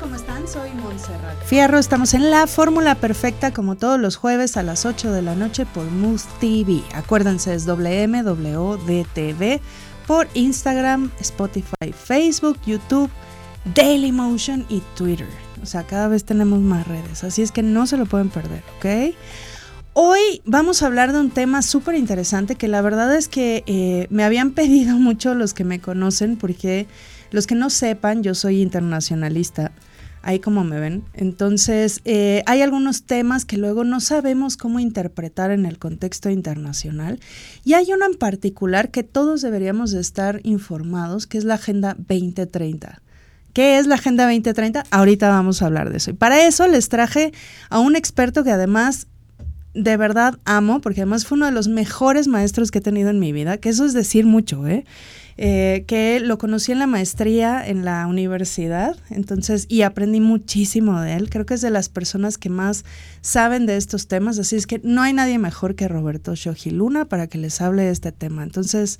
¿cómo están? Soy Montserrat Fierro. Estamos en la fórmula perfecta como todos los jueves a las 8 de la noche por Moose TV. Acuérdense, es WMWDTV por Instagram, Spotify, Facebook, YouTube, Dailymotion y Twitter. O sea, cada vez tenemos más redes, así es que no se lo pueden perder, ¿ok? Hoy vamos a hablar de un tema súper interesante que la verdad es que eh, me habían pedido mucho los que me conocen porque los que no sepan, yo soy internacionalista, ahí como me ven. Entonces, eh, hay algunos temas que luego no sabemos cómo interpretar en el contexto internacional. Y hay uno en particular que todos deberíamos de estar informados, que es la Agenda 2030. ¿Qué es la Agenda 2030? Ahorita vamos a hablar de eso. Y para eso les traje a un experto que además de verdad amo, porque además fue uno de los mejores maestros que he tenido en mi vida, que eso es decir mucho, ¿eh? Eh, que lo conocí en la maestría en la universidad, entonces, y aprendí muchísimo de él. Creo que es de las personas que más saben de estos temas, así es que no hay nadie mejor que Roberto Luna para que les hable de este tema. Entonces,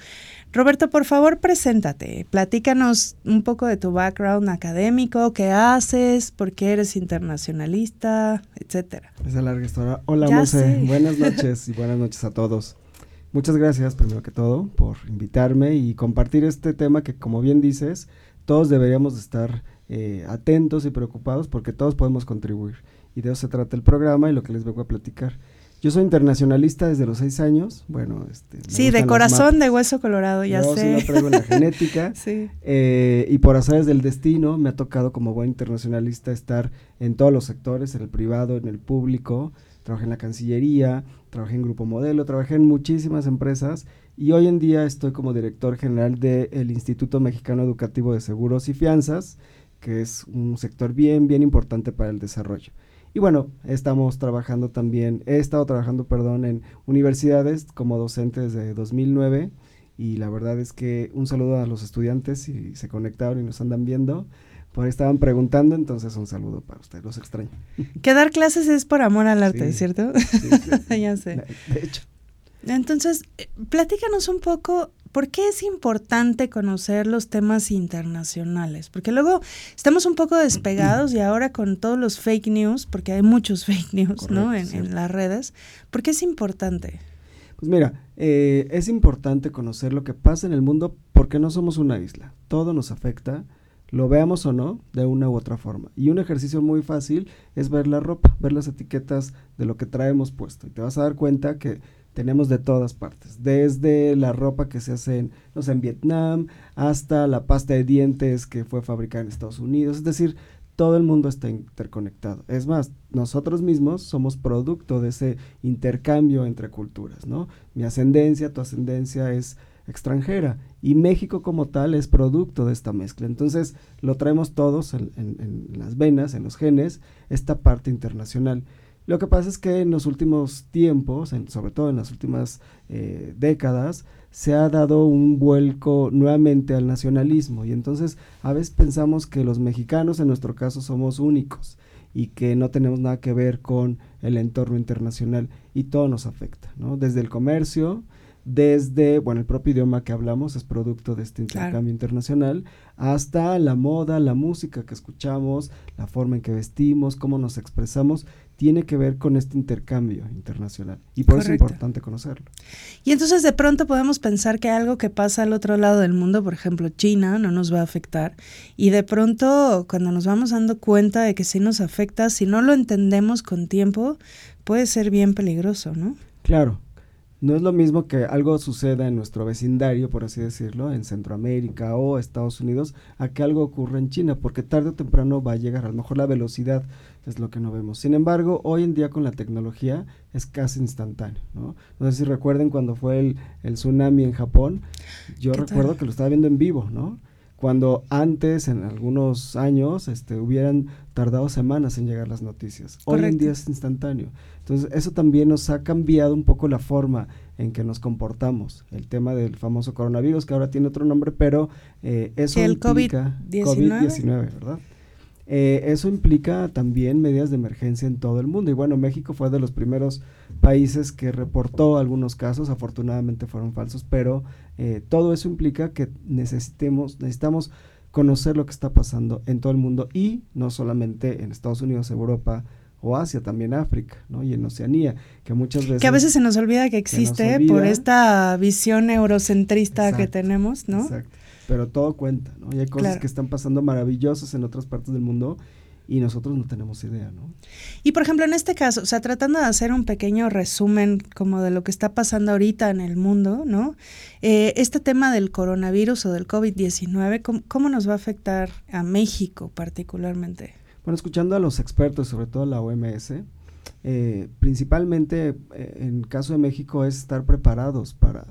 Roberto, por favor, preséntate, platícanos un poco de tu background académico, qué haces, por qué eres internacionalista, etcétera. Esa larga historia. Hola. Buenas noches y buenas noches a todos. Muchas gracias, primero que todo, por invitarme y compartir este tema que, como bien dices, todos deberíamos estar eh, atentos y preocupados porque todos podemos contribuir. Y de eso se trata el programa y lo que les vengo a platicar. Yo soy internacionalista desde los seis años. Bueno, este. Sí, de corazón de hueso colorado, ya Yo sé. Sí, lo traigo en la genética. sí. Eh, y por azares del destino, me ha tocado como buen internacionalista estar en todos los sectores, en el privado, en el público. Trabajé en la Cancillería, trabajé en Grupo Modelo, trabajé en muchísimas empresas y hoy en día estoy como director general del Instituto Mexicano Educativo de Seguros y Fianzas, que es un sector bien, bien importante para el desarrollo. Y bueno, estamos trabajando también, he estado trabajando, perdón, en universidades como docente desde 2009 y la verdad es que un saludo a los estudiantes si se conectaron y nos andan viendo. Por ahí estaban preguntando, entonces un saludo para ustedes, los extraño. Que dar clases es por amor al arte, ¿cierto? Sí, ya sé. De hecho. Entonces, eh, platícanos un poco ¿por qué es importante conocer los temas internacionales? Porque luego estamos un poco despegados y ahora con todos los fake news, porque hay muchos fake news, ¿no? En, las redes, ¿por qué es importante? Pues mira, eh, es importante conocer lo que pasa en el mundo porque no somos una isla. Todo nos afecta, lo veamos o no, de una u otra forma. Y un ejercicio muy fácil es ver la ropa, ver las etiquetas de lo que traemos puesto. Y te vas a dar cuenta que tenemos de todas partes, desde la ropa que se hace en, en Vietnam hasta la pasta de dientes que fue fabricada en Estados Unidos, es decir, todo el mundo está interconectado. Es más, nosotros mismos somos producto de ese intercambio entre culturas, ¿no? Mi ascendencia, tu ascendencia es extranjera y México como tal es producto de esta mezcla. Entonces lo traemos todos en, en las venas, en los genes, esta parte internacional. Lo que pasa es que en los últimos tiempos, sobre todo en las últimas eh, décadas, se ha dado un vuelco nuevamente al nacionalismo y entonces a veces pensamos que los mexicanos en nuestro caso somos únicos y que no tenemos nada que ver con el entorno internacional y todo nos afecta, ¿no? Desde el comercio, desde, bueno, el propio idioma que hablamos es producto de este intercambio internacional, hasta la moda, la música que escuchamos, la forma en que vestimos, cómo nos expresamos, tiene que ver con este intercambio internacional. Y por eso es importante conocerlo. Y entonces de pronto podemos pensar que algo que pasa al otro lado del mundo, por ejemplo China, no nos va a afectar. Y de pronto cuando nos vamos dando cuenta de que sí nos afecta, si no lo entendemos con tiempo, puede ser bien peligroso, ¿no? Claro, no es lo mismo que algo suceda en nuestro vecindario, por así decirlo, en Centroamérica o Estados Unidos, a que algo ocurra en China, porque tarde o temprano va a llegar, a lo mejor la velocidad es lo que no vemos. Sin embargo, hoy en día con la tecnología es casi instantáneo, ¿no? No sé si recuerden cuando fue el, el tsunami en Japón, yo recuerdo que lo estaba viendo en vivo, ¿no? Cuando antes, en algunos años, este, hubieran tardado semanas en llegar las noticias. Hoy en día es instantáneo. Entonces, eso también nos ha cambiado un poco la forma en que nos comportamos. El tema del famoso coronavirus, que ahora tiene otro nombre, pero eh, eso el COVID-19, ¿verdad? Eh, eso implica también medidas de emergencia en todo el mundo. Y bueno, México fue de los primeros países que reportó algunos casos, afortunadamente fueron falsos, pero eh, todo eso implica que necesitemos, necesitamos conocer lo que está pasando en todo el mundo y no solamente en Estados Unidos, Europa, o Asia, también África, ¿no? Y en Oceanía, que muchas veces... Que a veces se nos olvida que existe por esta visión eurocentrista que tenemos, ¿no? Exacto. Pero todo cuenta, ¿no? Y hay cosas que están pasando maravillosas en otras partes del mundo y nosotros no tenemos idea, ¿no? Y por ejemplo, en este caso, o sea, tratando de hacer un pequeño resumen como de lo que está pasando ahorita en el mundo, ¿no? Eh, este tema del coronavirus o del COVID-19, ¿cómo, nos va a afectar a México particularmente? Bueno, escuchando a los expertos, sobre todo la OMS, eh, principalmente eh, en caso de México es estar preparados para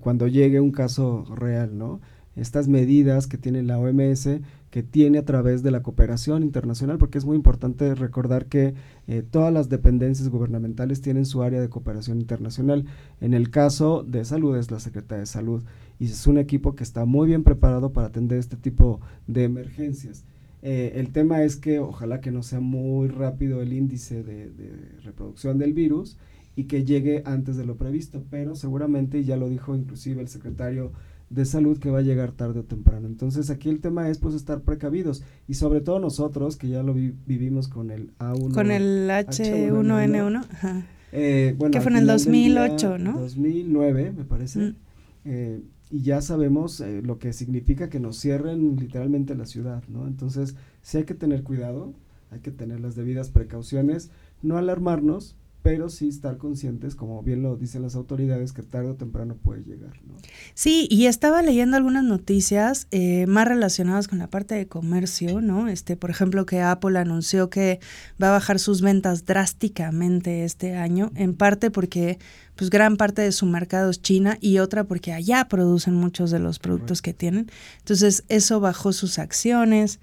cuando llegue un caso real, ¿no? Estas medidas que tiene la OMS que tiene a través de la cooperación internacional, porque es muy importante recordar que eh, todas las dependencias gubernamentales tienen su área de cooperación internacional. En el caso de salud es la Secretaría de Salud y es un equipo que está muy bien preparado para atender este tipo de emergencias. Eh, el tema es que ojalá que no sea muy rápido el índice de, de reproducción del virus y que llegue antes de lo previsto, pero seguramente, ya lo dijo inclusive el secretario de salud que va a llegar tarde o temprano. Entonces aquí el tema es pues estar precavidos y sobre todo nosotros que ya lo vivimos con el A1. Con el H1N1. Eh, bueno, que fue en el 2008, ¿no? 2009 me parece. Mm. Eh, y ya sabemos eh, lo que significa que nos cierren literalmente la ciudad, ¿no? Entonces sí hay que tener cuidado, hay que tener las debidas precauciones, no alarmarnos, pero sí estar conscientes, como bien lo dicen las autoridades, que tarde o temprano puede llegar. ¿no? Sí, y estaba leyendo algunas noticias eh, más relacionadas con la parte de comercio, ¿no? Este, por ejemplo, que Apple anunció que va a bajar sus ventas drásticamente este año, en parte porque pues gran parte de su mercado es China y otra porque allá producen muchos de los productos que tienen. Entonces, eso bajó sus acciones.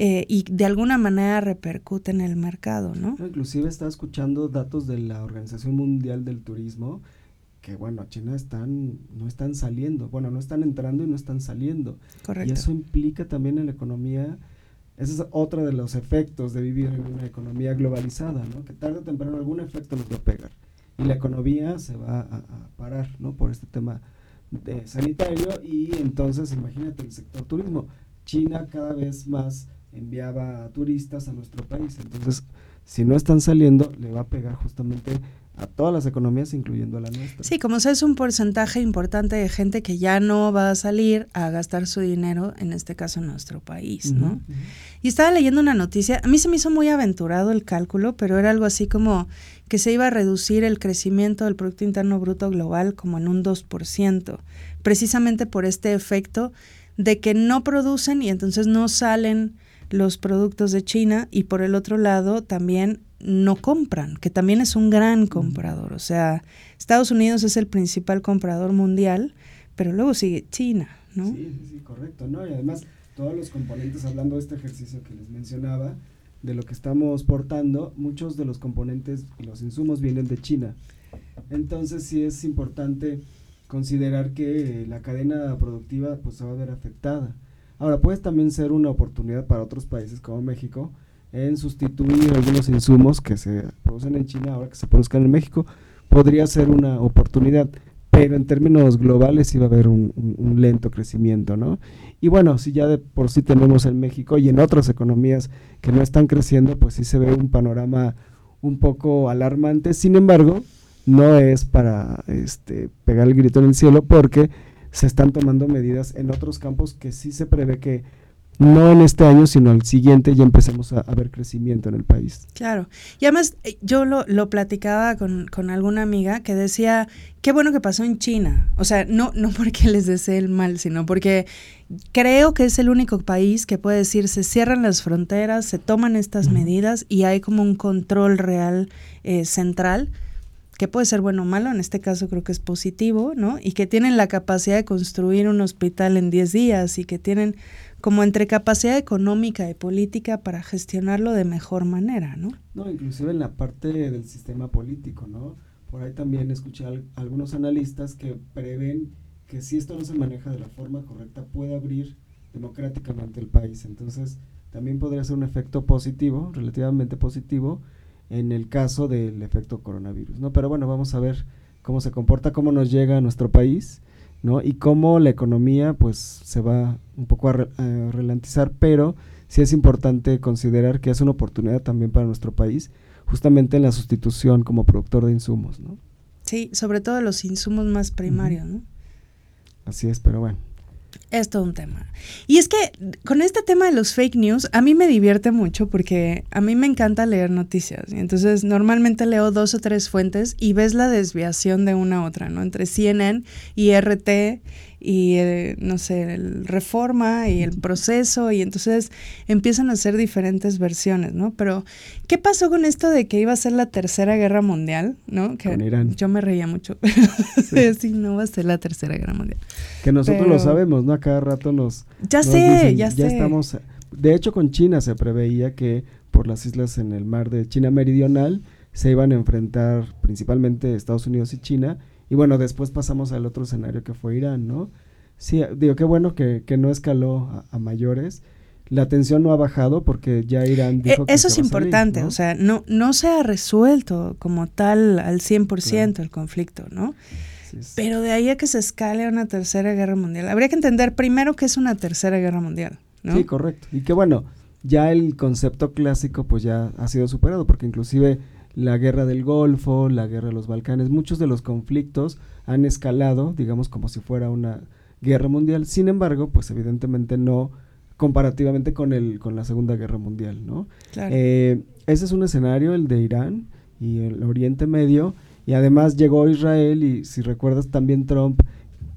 Eh, y de alguna manera repercute en el mercado, ¿no? Inclusive estaba escuchando datos de la Organización Mundial del Turismo que bueno, China están no están saliendo, bueno, no están entrando y no están saliendo. Correcto. Y eso implica también en la economía ese es otro de los efectos de vivir en una economía globalizada, ¿no? Que tarde o temprano algún efecto nos va a pegar y la economía se va a, a parar, ¿no? Por este tema de sanitario y entonces imagínate el sector turismo. China cada vez más enviaba turistas a nuestro país. Entonces, si no están saliendo, le va a pegar justamente a todas las economías, incluyendo a la nuestra. Sí, como es un porcentaje importante de gente que ya no va a salir a gastar su dinero, en este caso en nuestro país, ¿no? Y estaba leyendo una noticia, a mí se me hizo muy aventurado el cálculo, pero era algo así como que se iba a reducir el crecimiento del Producto Interno Bruto Global como en un 2%, precisamente por este efecto de que no producen y entonces no salen los productos de China y por el otro lado también no compran, que también es un gran comprador. O sea, Estados Unidos es el principal comprador mundial, pero luego sigue China, ¿no? Sí, sí, correcto, ¿no? Y además todos los componentes, hablando de este ejercicio que les mencionaba, de lo que estamos portando, muchos de los componentes y los insumos vienen de China. Entonces sí es importante considerar que la cadena productiva pues se va a ver afectada. Ahora, puede también ser una oportunidad para otros países como México en sustituir algunos insumos que se producen en China ahora que se produzcan en México. Podría ser una oportunidad, pero en términos globales va a haber un, lento crecimiento, ¿no? Y bueno, si ya de por sí tenemos en México y en otras economías que no están creciendo, pues sí se ve un panorama un poco alarmante. Sin embargo, no es para este, pegar el grito en el cielo porque se están tomando medidas en otros campos que sí se prevé que no en este año, sino el siguiente ya empecemos a, ver crecimiento en el país. Claro. Y además eh, yo lo, lo platicaba con, con, alguna amiga que decía, qué bueno que pasó en China. O sea, no, no porque les desee el mal, sino porque creo que es el único país que puede decir, se cierran las fronteras, se toman estas medidas y hay como un control real eh, central que puede ser bueno o malo, en este caso creo que es positivo, ¿no? Y que tienen la capacidad de construir un hospital en 10 días y que tienen como entre capacidad económica y política para gestionarlo de mejor manera, ¿no? No, inclusive en la parte del sistema político, ¿no? Por ahí también escuché a algunos analistas que prevén que si esto no se maneja de la forma correcta puede abrir democráticamente el país. Entonces, también podría ser un efecto positivo, relativamente positivo, en el caso del efecto coronavirus, ¿no? Pero bueno, vamos a ver cómo se comporta, cómo nos llega a nuestro país ¿no? Y cómo la economía pues se va un poco a, ralentizar, pero sí es importante considerar que es una oportunidad también para nuestro país, justamente en la sustitución como productor de insumos, ¿no? Sí, sobre todo los insumos más primarios, ¿no? Así es, pero bueno. Es todo un tema. Y es que con este tema de los fake news, a mí me divierte mucho porque a mí me encanta leer noticias. Entonces, normalmente leo dos o tres fuentes y ves la desviación de una a otra, ¿no? Entre CNN y RT y, eh, no sé, el reforma y el proceso, y entonces empiezan a ser diferentes versiones, ¿no? Pero, ¿qué pasó con esto de que iba a ser la tercera guerra mundial, ¿no? Que yo me reía mucho, sí. no va a ser la tercera guerra mundial. Que nosotros lo sabemos, ¿no? A cada rato nos... Ya sé, ya, sé. estamos... De hecho, con China se preveía que por las islas en el mar de China Meridional se iban a enfrentar principalmente Estados Unidos y China, y bueno, después pasamos al otro escenario que fue Irán, ¿no? Sí, digo, qué bueno que, no escaló a, mayores. La tensión no ha bajado porque ya Irán dijo que Eso es importante, o sea, no, no se ha resuelto como tal al 100% el conflicto, ¿no? Pero de ahí a que se escale a una tercera guerra mundial. Habría que entender primero que es una tercera guerra mundial, ¿no? Sí, correcto. Y que bueno, ya el concepto clásico pues ya ha sido superado porque inclusive la guerra del Golfo, la guerra de los Balcanes, muchos de los conflictos han escalado, digamos, como si fuera una guerra mundial. Sin embargo, pues evidentemente no comparativamente con el con la Segunda Guerra Mundial, ¿no? Eh, ese es un escenario, el de Irán y el Oriente Medio, y además llegó Israel y si recuerdas también Trump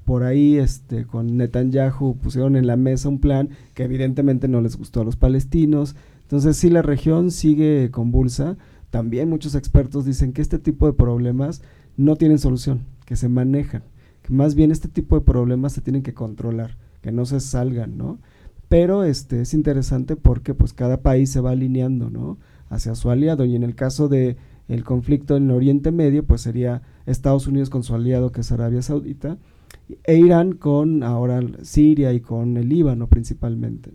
por ahí este con Netanyahu pusieron en la mesa un plan que evidentemente no les gustó a los palestinos. Entonces sí la región sigue convulsa también muchos expertos dicen que este tipo de problemas no tienen solución, que se manejan, que más bien este tipo de problemas se tienen que controlar, que no se salgan, ¿no? Pero este es interesante porque pues cada país se va alineando, ¿no? hacia su aliado y en el caso de el conflicto en el Oriente Medio pues sería Estados Unidos con su aliado que es Arabia Saudita e Irán con ahora Siria y con el Líbano principalmente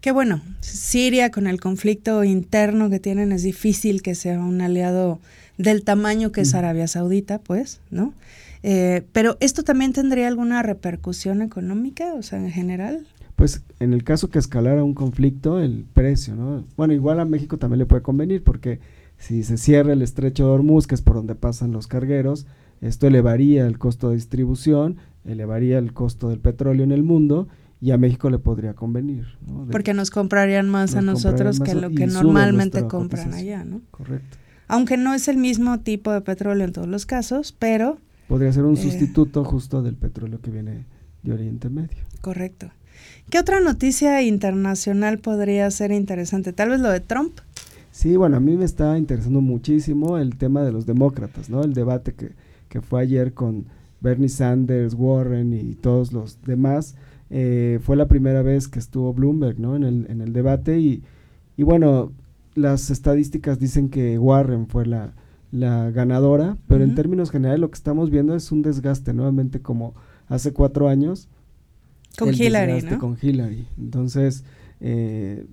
que bueno, Siria con el conflicto interno que tienen es difícil que sea un aliado del tamaño que es Arabia Saudita, pues, ¿no? Eh, pero esto también tendría alguna repercusión económica, o sea, en general. Pues en el caso que escalara un conflicto, el precio, ¿no? Bueno, igual a México también le puede convenir porque si se cierra el estrecho de Hormuz, que es por donde pasan los cargueros, esto elevaría el costo de distribución, elevaría el costo del petróleo en el mundo y a México le podría convenir. Porque nos comprarían más a nosotros que lo que normalmente compran allá, ¿no? Correcto. Aunque no es el mismo tipo de petróleo en todos los casos, pero... Podría ser un eh, sustituto justo del petróleo que viene de Oriente Medio. Correcto. ¿Qué otra noticia internacional podría ser interesante? Tal vez lo de Trump. Sí, bueno, a mí me está interesando muchísimo el tema de los demócratas, ¿no? El debate que, que fue ayer con Bernie Sanders, Warren y todos los demás eh, fue la primera vez que estuvo Bloomberg ¿no? en, el, en el debate y, y bueno, las estadísticas dicen que Warren fue la, la ganadora, pero en términos generales lo que estamos viendo es un desgaste nuevamente como hace cuatro años. Con Hillary, ¿no? Con Hillary. Entonces, eh,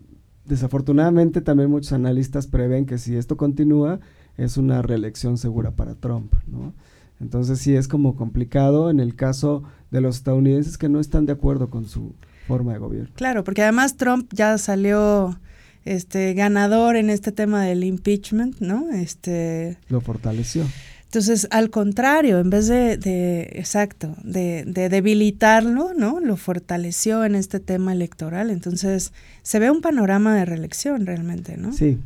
desafortunadamente también muchos analistas prevén que si esto continúa es una reelección segura para Trump, ¿no? Entonces sí es como complicado en el caso de los estadounidenses que no están de acuerdo con su forma de gobierno. Claro, porque además Trump ya salió este ganador en este tema del impeachment, ¿no? Este lo fortaleció. Entonces, al contrario, en vez de, de exacto, de, de, debilitarlo, ¿no? Lo fortaleció en este tema electoral. Entonces, se ve un panorama de reelección realmente, ¿no? Sí,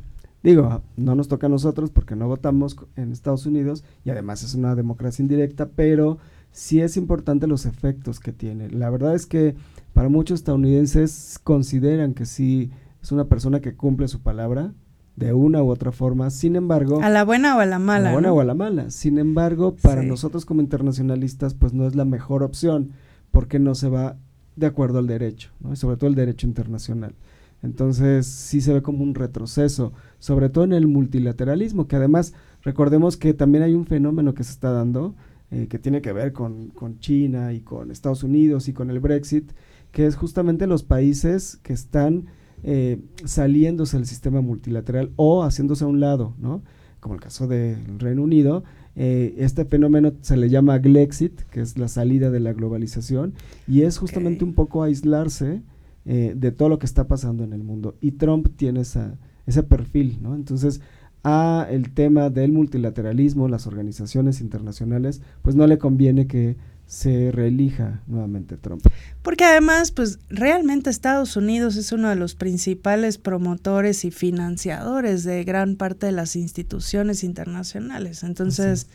Digo, no nos toca a nosotros porque no votamos en Estados Unidos y además es una democracia indirecta, pero sí es importante los efectos que tiene. La verdad es que para muchos estadounidenses consideran que sí es una persona que cumple su palabra de una u otra forma. Sin embargo, a la buena o a la mala. A la buena o a la mala. Sin embargo, para nosotros como internacionalistas, pues no es la mejor opción porque no se va de acuerdo al derecho, ¿no? sobre todo el derecho internacional. Entonces sí se ve como un retroceso, sobre todo en el multilateralismo, que además recordemos que también hay un fenómeno que se está dando, eh, que tiene que ver con, con, China y con Estados Unidos y con el Brexit, que es justamente los países que están eh, saliéndose del sistema multilateral o haciéndose a un lado, ¿no? como el caso del Reino Unido, Eh, este fenómeno se le llama Glexit, que es la salida de la globalización, y es justamente un poco aislarse eh, de todo lo que está pasando en el mundo. Y Trump tiene esa, ese perfil, ¿no? Entonces, a el tema del multilateralismo, las organizaciones internacionales, pues no le conviene que se reelija nuevamente Trump. Porque además, pues realmente Estados Unidos es uno de los principales promotores y financiadores de gran parte de las instituciones internacionales. Entonces,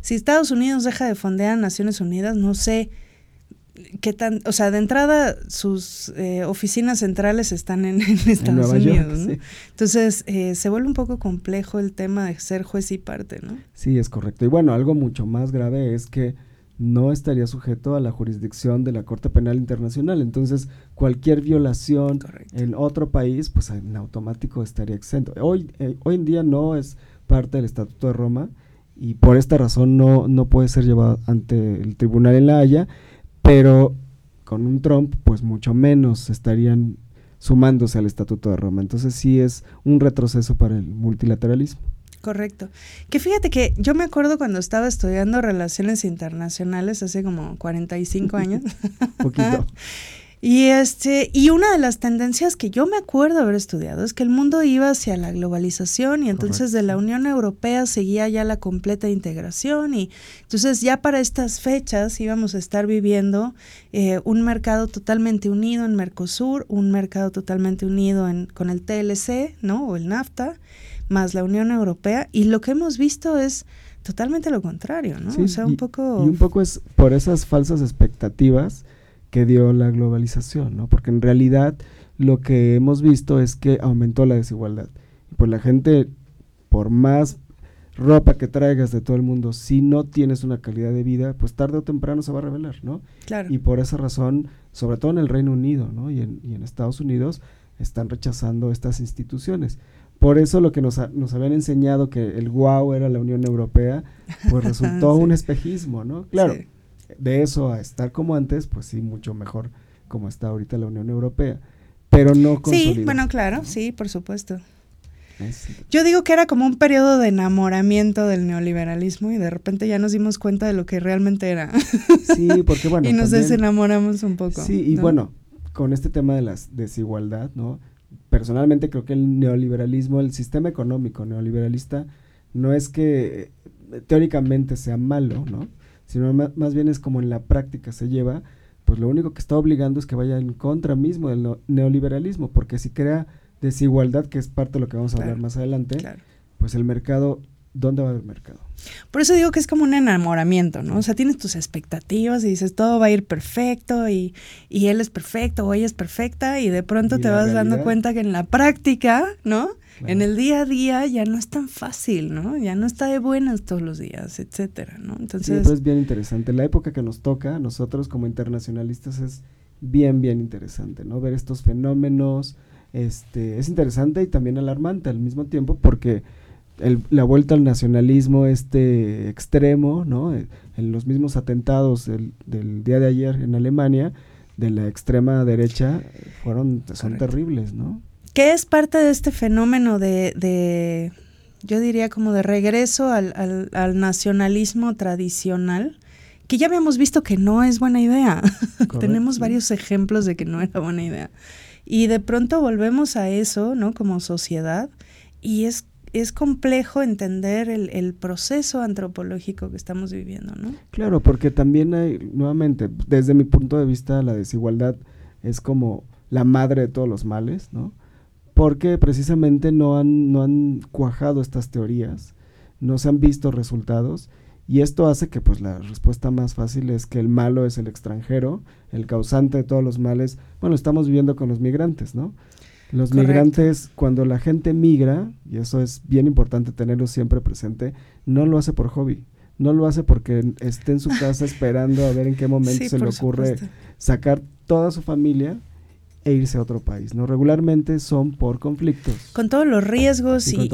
si Estados Unidos deja de fondear a Naciones Unidas, no sé qué tan, o sea, de entrada sus eh, oficinas centrales están en, Estados Unidos, Entonces, eh, se vuelve un poco complejo el tema de ser juez y parte, ¿no? Sí, es correcto. Y bueno, algo mucho más grave es que no estaría sujeto a la jurisdicción de la Corte Penal Internacional. Entonces, cualquier violación en otro país, pues en automático estaría exento. Hoy, eh, hoy en día no es parte del Estatuto de Roma y por esta razón no, no puede ser llevado ante el tribunal en La Haya, pero con un Trump, pues mucho menos estarían sumándose al Estatuto de Roma. Entonces sí es un retroceso para el multilateralismo. Correcto. Que fíjate que yo me acuerdo cuando estaba estudiando relaciones internacionales hace como 45 años. Poquito. Y este, y una de las tendencias que yo me acuerdo haber estudiado es que el mundo iba hacia la globalización y entonces de la Unión Europea seguía ya la completa integración y entonces ya para estas fechas íbamos a estar viviendo eh, un mercado totalmente unido en Mercosur, un mercado totalmente unido en, con el TLC, ¿no? O el NAFTA más la Unión Europea, y lo que hemos visto es totalmente lo contrario, ¿no? o sea, un poco... Y un poco es por esas falsas expectativas que dio la globalización, ¿no? Porque en realidad lo que hemos visto es que aumentó la desigualdad. Y pues la gente, por más ropa que traigas de todo el mundo, si no tienes una calidad de vida, pues tarde o temprano se va a revelar, ¿no? Claro. Y por esa razón, sobre todo en el Reino Unido, ¿no? Y en, y en Estados Unidos, están rechazando estas instituciones. Por eso lo que nos, nos habían enseñado que el wow era la Unión Europea, pues resultó un espejismo, ¿no? Claro, de eso a estar como antes, pues sí, mucho mejor como está ahorita la Unión Europea, pero no Sí, bueno, claro, sí, por supuesto. Yo digo que era como un periodo de enamoramiento del neoliberalismo y de repente ya nos dimos cuenta de lo que realmente era. Sí, porque bueno. y nos desenamoramos un poco. Sí, y bueno, con este tema de la desigualdad, ¿no? personalmente creo que el neoliberalismo, el sistema económico neoliberalista, no es que eh, teóricamente sea malo, ¿no? Sino más, bien es como en la práctica se lleva, pues lo único que está obligando es que vaya en contra mismo del neoliberalismo, porque si crea desigualdad, que es parte de lo que vamos a hablar más adelante, pues el mercado ¿dónde va a haber mercado? Por eso digo que es como un enamoramiento, ¿no? O sea, tienes tus expectativas y dices, todo va a ir perfecto y, y él es perfecto o ella es perfecta y de pronto te vas dando cuenta que en la práctica, ¿no? En el día a día ya no es tan fácil, ¿no? Ya no está de buenas todos los días, etcétera, ¿no? Entonces... Sí, es bien interesante. La época que nos toca, nosotros como internacionalistas, es bien, bien interesante, ¿no? Ver estos fenómenos, este, es interesante y también alarmante al mismo tiempo porque la vuelta al nacionalismo este extremo, ¿no? Eh, en los mismos atentados del, día de ayer en Alemania, de la extrema derecha, fueron, son terribles, ¿no? ¿Qué es parte de este fenómeno de, yo diría como de regreso al, al, nacionalismo tradicional? Que ya habíamos visto que no es buena idea. Tenemos varios ejemplos de que no era buena idea. Y de pronto volvemos a eso, ¿no? Como sociedad. Y es es complejo entender el, proceso antropológico que estamos viviendo, ¿no? Claro, porque también hay, nuevamente, desde mi punto de vista, la desigualdad es como la madre de todos los males, ¿no? Porque precisamente no han, no han cuajado estas teorías, no se han visto resultados, y esto hace que pues la respuesta más fácil es que el malo es el extranjero, el causante de todos los males, bueno, estamos viviendo con los migrantes, ¿no? Los migrantes, cuando la gente migra, y eso es bien importante tenerlo siempre presente, no lo hace por hobby, no lo hace porque esté en su casa esperando a ver en qué momento se le ocurre sacar toda su familia e irse a otro país, ¿no? Regularmente son por conflictos. Con todos los riesgos y,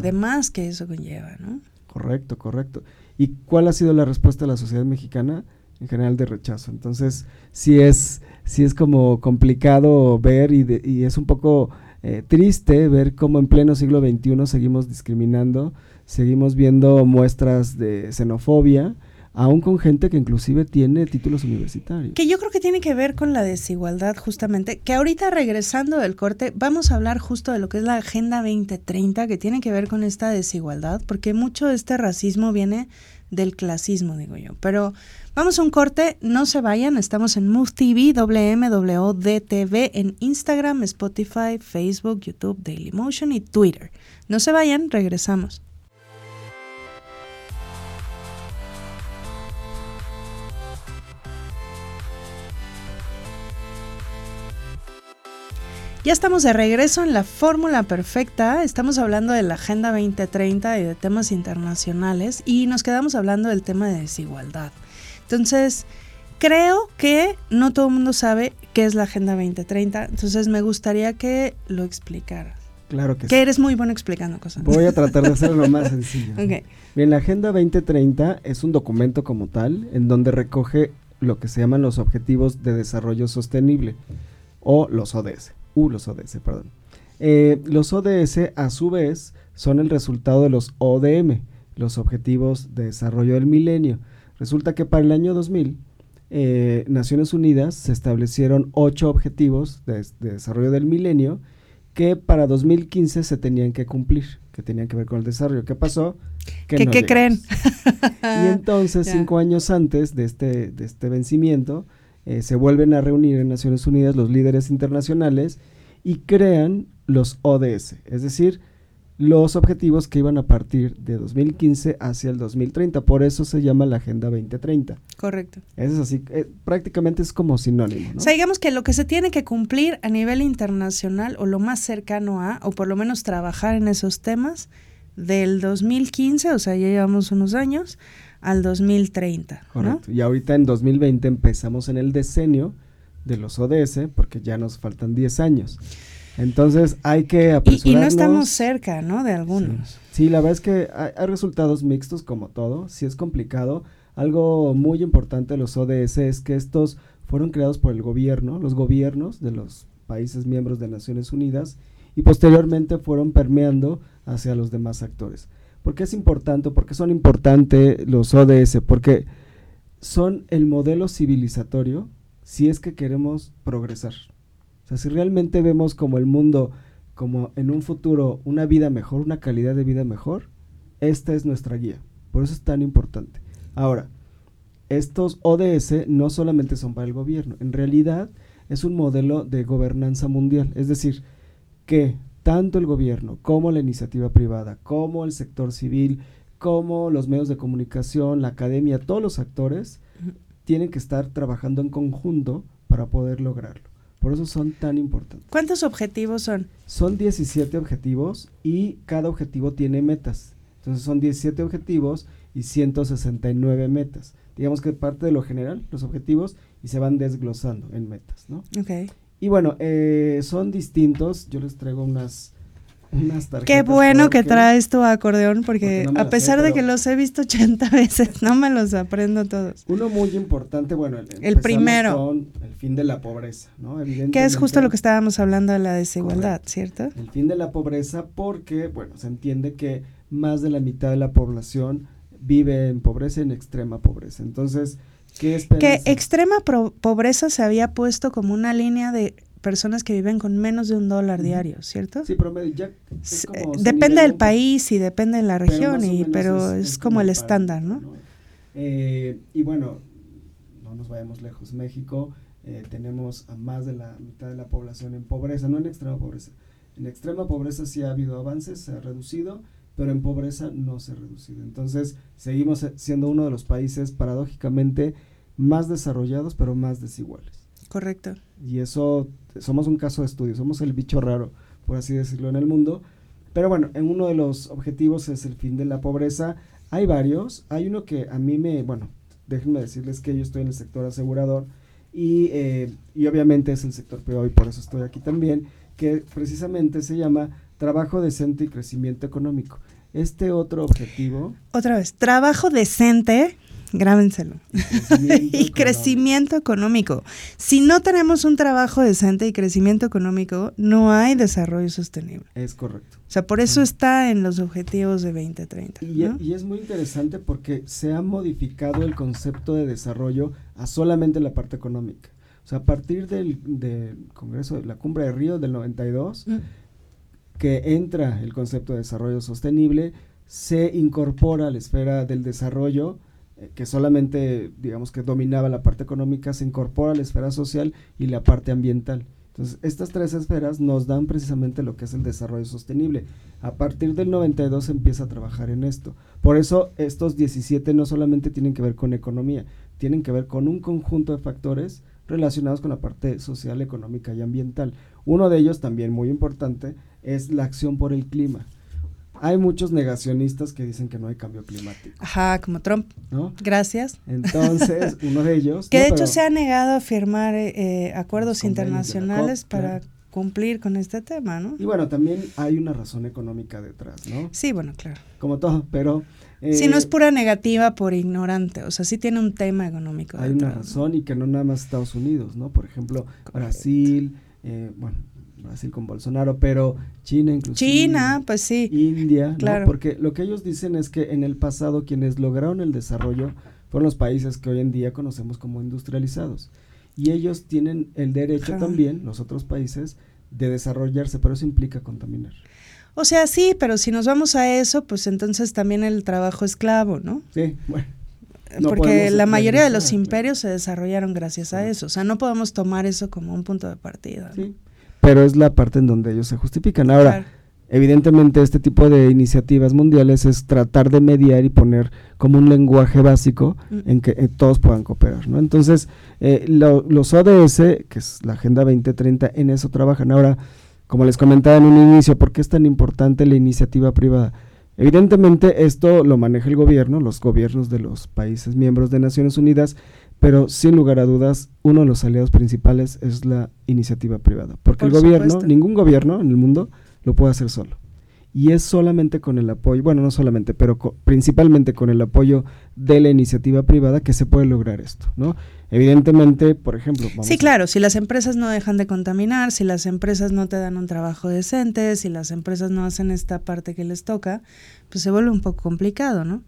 demás que eso conlleva, ¿no? Correcto, correcto. ¿Y cuál ha sido la respuesta de la sociedad mexicana? En general de rechazo. Entonces, sí es sí es como complicado ver y, y es un poco eh, triste ver cómo en pleno siglo XXI seguimos discriminando, seguimos viendo muestras de xenofobia, aún con gente que inclusive tiene títulos universitarios. Que yo creo que tiene que ver con la desigualdad justamente, que ahorita regresando del corte vamos a hablar justo de lo que es la Agenda 2030, que tiene que ver con esta desigualdad, porque mucho de este racismo viene del clasismo, digo yo. Pero vamos a un corte, no se vayan, estamos en Move TV, WMWDTV, en Instagram, Spotify, Facebook, YouTube, Dailymotion y Twitter. No se vayan, regresamos. Ya estamos de regreso en la fórmula perfecta. Estamos hablando de la Agenda 2030 y de temas internacionales y nos quedamos hablando del tema de desigualdad. Entonces, creo que no todo el mundo sabe qué es la Agenda 2030, entonces me gustaría que lo explicaras. Claro que, que eres muy bueno explicando cosas. Voy a tratar de hacerlo lo más sencillo. Bien, la Agenda 2030 es un documento como tal en donde recoge lo que se llaman los Objetivos de Desarrollo Sostenible o los ODS los ODS, perdón. Eh, los ODS, a su vez, son el resultado de los ODM, los Objetivos de Desarrollo del Milenio. Resulta que para el año 2000, eh, Naciones Unidas se establecieron ocho objetivos de, desarrollo del milenio que para 2015 se tenían que cumplir, que tenían que ver con el desarrollo. ¿Qué pasó? Que ¿Qué, creen? y entonces, cinco años antes de este, de este vencimiento, eh, se vuelven a reunir en Naciones Unidas los líderes internacionales y crean los ODS, es decir, los objetivos que iban a partir de 2015 hacia el 2030. Por eso se llama la Agenda 2030. Correcto. Eso es así, eh, prácticamente es como sinónimo. O sea, digamos que lo que se tiene que cumplir a nivel internacional o lo más cercano a, o por lo menos trabajar en esos temas, del 2015, o sea, ya llevamos unos años, al 2030. Correcto. Y ahorita en 2020 empezamos en el decenio de los ODS porque ya nos faltan 10 años. Entonces hay que apresurarnos. Y, no estamos cerca, ¿no? De algunos. Sí, la verdad es que hay, resultados mixtos como todo, sí es complicado. Algo muy importante de los ODS es que estos fueron creados por el gobierno, los gobiernos de los países miembros de Naciones Unidas, y posteriormente fueron permeando hacia los demás actores. ¿Por qué es importante? ¿Por qué son importantes los ODS? Porque son el modelo civilizatorio si es que queremos progresar. O sea, si realmente vemos como el mundo, como en un futuro, una vida mejor, una calidad de vida mejor, esta es nuestra guía. Por eso es tan importante. Ahora, estos ODS no solamente son para el gobierno, en realidad es un modelo de gobernanza mundial. Es decir, que tanto el gobierno como la iniciativa privada, como el sector civil, como los medios de comunicación, la academia, todos los actores tienen que estar trabajando en conjunto para poder lograrlo. Por eso son tan importantes. ¿Cuántos objetivos son? Son 17 objetivos y cada objetivo tiene metas. Entonces son 17 objetivos y 169 metas. Digamos que parte de lo general, los objetivos, y se van desglosando en metas, ¿no? Ok. Y bueno, eh, son distintos. Yo les traigo unas, unas tarjetas. Qué bueno que traes tu acordeón, porque, a pesar de que los he visto 80 veces, no me los aprendo todos. Uno muy importante, bueno, el, primero. el fin de la pobreza, ¿no? Que es justo lo que estábamos hablando de la desigualdad, ¿cierto? El fin de la pobreza, porque, bueno, se entiende que más de la mitad de la población vive en pobreza, en extrema pobreza. Entonces, que extrema pobreza se había puesto como una línea de personas que viven con menos de un dólar diario, ¿cierto? Sí, promedio. Ya depende del país y depende de la región, pero, y, pero es, como el estándar, ¿no? Eh, y bueno, no nos vayamos lejos. México eh, tenemos a más de la mitad de la población en pobreza, no en extrema pobreza. En extrema pobreza sí ha habido avances, se ha reducido, pero en pobreza no se ha reducido. Entonces, seguimos siendo uno de los países paradójicamente más desarrollados, pero más desiguales. Correcto. Y eso, somos un caso de estudio, somos el bicho raro, por así decirlo, en el mundo. Pero bueno, en uno de los objetivos es el fin de la pobreza. Hay varios, hay uno que a mí me, bueno, déjenme decirles que yo estoy en el sector asegurador y, eh, y obviamente es el sector privado y por eso estoy aquí también, que precisamente se llama trabajo decente y crecimiento económico. Este otro objetivo. Otra vez, trabajo decente Grábenselo. Y, crecimiento, económico. Si no tenemos un trabajo decente y crecimiento económico, no hay desarrollo sostenible. Es correcto. O sea, por eso está en los objetivos de 2030. Y, y es muy interesante porque se ha modificado el concepto de desarrollo a solamente la parte económica. O sea, a partir del, Congreso, de la Cumbre de Río del 92, mm. que entra el concepto de desarrollo sostenible, se incorpora a la esfera del desarrollo, eh, que solamente, digamos que dominaba la parte económica, se incorpora la esfera social y la parte ambiental. Entonces, estas tres esferas nos dan precisamente lo que es el desarrollo sostenible. A partir del 92 se empieza a trabajar en esto. Por eso estos 17 no solamente tienen que ver con economía, tienen que ver con un conjunto de factores relacionados con la parte social, económica y ambiental. Uno de ellos, también muy importante, es la acción por el clima. Hay muchos negacionistas que dicen que no hay cambio climático. Ajá, como Trump. ¿No? Gracias. Entonces, uno de ellos... que de hecho se ha negado a firmar eh, eh, acuerdos internacionales para cumplir con este tema, ¿no? Y bueno, también hay una razón económica detrás, ¿no? Sí, bueno, claro. Como todo, pero si no es eh, pura negativa por ignorante, o sea, sí tiene un tema económico. Hay una razón y que no nada más Estados Unidos, ¿no? Por ejemplo, Brasil, eh, bueno, Brasil con Bolsonaro, pero China inclusive. China, pues sí. India, claro. Porque lo que ellos dicen es que en el pasado quienes lograron el desarrollo fueron los países que hoy en día conocemos como industrializados. Y ellos tienen el derecho también, los otros países, de desarrollarse, pero eso implica contaminar. O sea, sí, pero si nos vamos a eso, pues entonces también el trabajo esclavo, ¿no? Sí, bueno. Porque la mayoría de los imperios se desarrollaron gracias a eso. O sea, no podemos tomar eso como un punto de partida. Sí, pero es la parte en donde ellos se justifican. Ahora, evidentemente este tipo de iniciativas mundiales es tratar de mediar y poner como un lenguaje básico mm. en que eh, todos puedan cooperar, ¿no? Entonces, eh, los ODS, que es la Agenda 2030, en eso trabajan. Ahora, como les comentaba en un inicio, ¿por qué es tan importante la iniciativa privada? Evidentemente esto lo maneja el gobierno, los gobiernos de los países miembros de Naciones Unidas, pero sin lugar a dudas, uno de los aliados principales es la iniciativa privada, porque el gobierno, ningún gobierno en el mundo lo puede hacer solo. Y es solamente con el apoyo, bueno, no solamente, pero principalmente con el apoyo de la iniciativa privada que se puede lograr esto, ¿no? Evidentemente, por ejemplo. sí, claro, si las empresas no dejan de contaminar, si las empresas no te dan un trabajo decente, si las empresas no hacen esta parte que les toca, pues se vuelve un poco complicado, ¿no?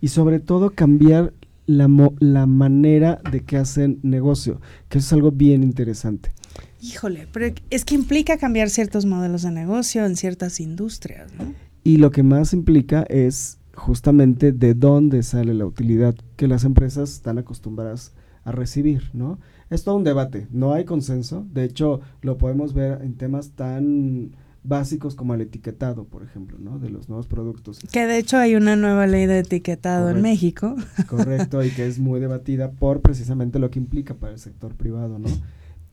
Y sobre todo cambiar la, la manera de que hacen negocio, que eso es algo bien interesante. Híjole, pero es que implica cambiar ciertos modelos de negocio en ciertas industrias, ¿no? Y lo que más implica es justamente de dónde sale la utilidad que las empresas están acostumbradas a recibir, ¿no? Es todo un debate, no hay consenso, de hecho lo podemos ver en temas tan básicos como el etiquetado, por ejemplo, ¿no? De los nuevos productos. Que de hecho hay una nueva ley de etiquetado en México. Correcto, y que es muy debatida por precisamente lo que implica para el sector privado, ¿no?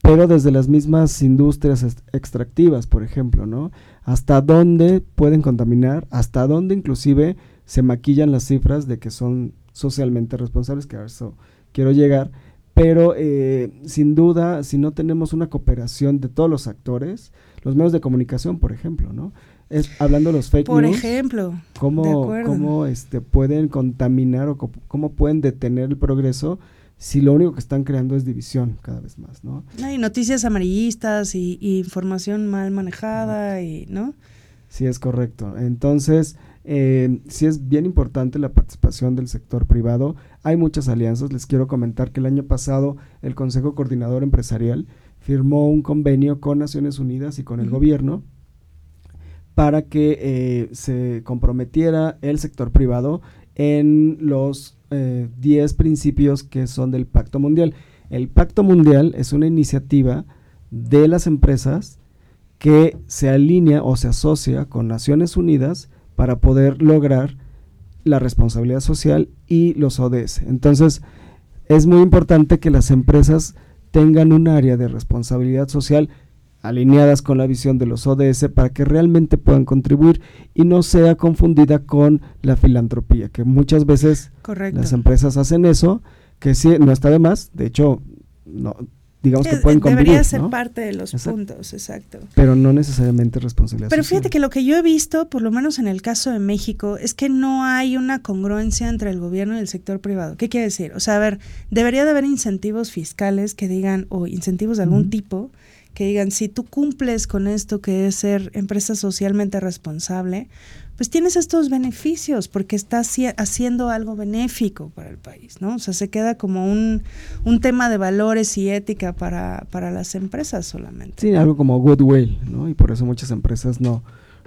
Pero desde las mismas industrias extractivas, por ejemplo, ¿no? Hasta dónde pueden contaminar, hasta dónde inclusive se maquillan las cifras de que son socialmente responsables, que a eso quiero llegar, pero eh, sin duda, si no tenemos una cooperación de todos los actores, los medios de comunicación, por ejemplo, ¿no? Es, hablando de los fake por news. Por ejemplo. Cómo, cómo este, pueden contaminar o cómo pueden detener el progreso si lo único que están creando es división cada vez más, ¿no? Hay noticias amarillistas y, información mal manejada y, ¿no? Sí, es correcto. Entonces, eh, sí es bien importante la participación del sector privado. Hay muchas alianzas. Les quiero comentar que el año pasado el Consejo Coordinador Empresarial firmó un convenio con Naciones Unidas y con el gobierno para que eh, se comprometiera el sector privado en los 10 eh, principios que son del Pacto Mundial. El Pacto Mundial es una iniciativa de las empresas que se alinea o se asocia con Naciones Unidas para poder lograr la responsabilidad social y los ODS. Entonces, es muy importante que las empresas tengan un área de responsabilidad social alineadas con la visión de los ODS para que realmente puedan contribuir y no sea confundida con la filantropía, que muchas veces las empresas hacen eso, que sí, no está de más, de hecho, no, digamos que pueden convivir. Debería ser parte de los puntos, exacto. Pero no necesariamente responsabilidad Pero fíjate que lo que yo he visto, por lo menos en el caso de México, es que no hay una congruencia entre el gobierno y el sector privado. ¿Qué quiere decir? O sea, a ver, debería de haber incentivos fiscales que digan, o incentivos de algún tipo, que digan, si tú cumples con esto que es ser empresa socialmente responsable, pues tienes estos beneficios porque estás haciendo algo benéfico para el país, ¿no? O sea, se queda como un, un tema de valores y ética para, para las empresas solamente. Sí, algo como goodwill, ¿no? Y por eso muchas empresas no,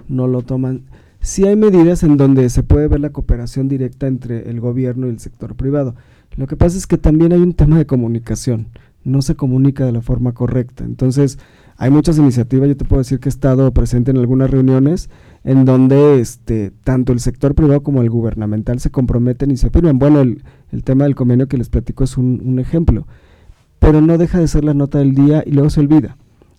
no lo toman. Sí hay medidas en donde se puede ver la cooperación directa entre el gobierno y el sector privado. Lo que pasa es que también hay un tema de comunicación. No se comunica de la forma correcta. Entonces, hay muchas iniciativas. Yo te puedo decir que he estado presente en algunas reuniones en donde este, tanto el sector privado como el gubernamental se comprometen y se firman. Bueno, el, el tema del convenio que les platico es un, un, ejemplo, pero no deja de ser la nota del día y luego se olvida.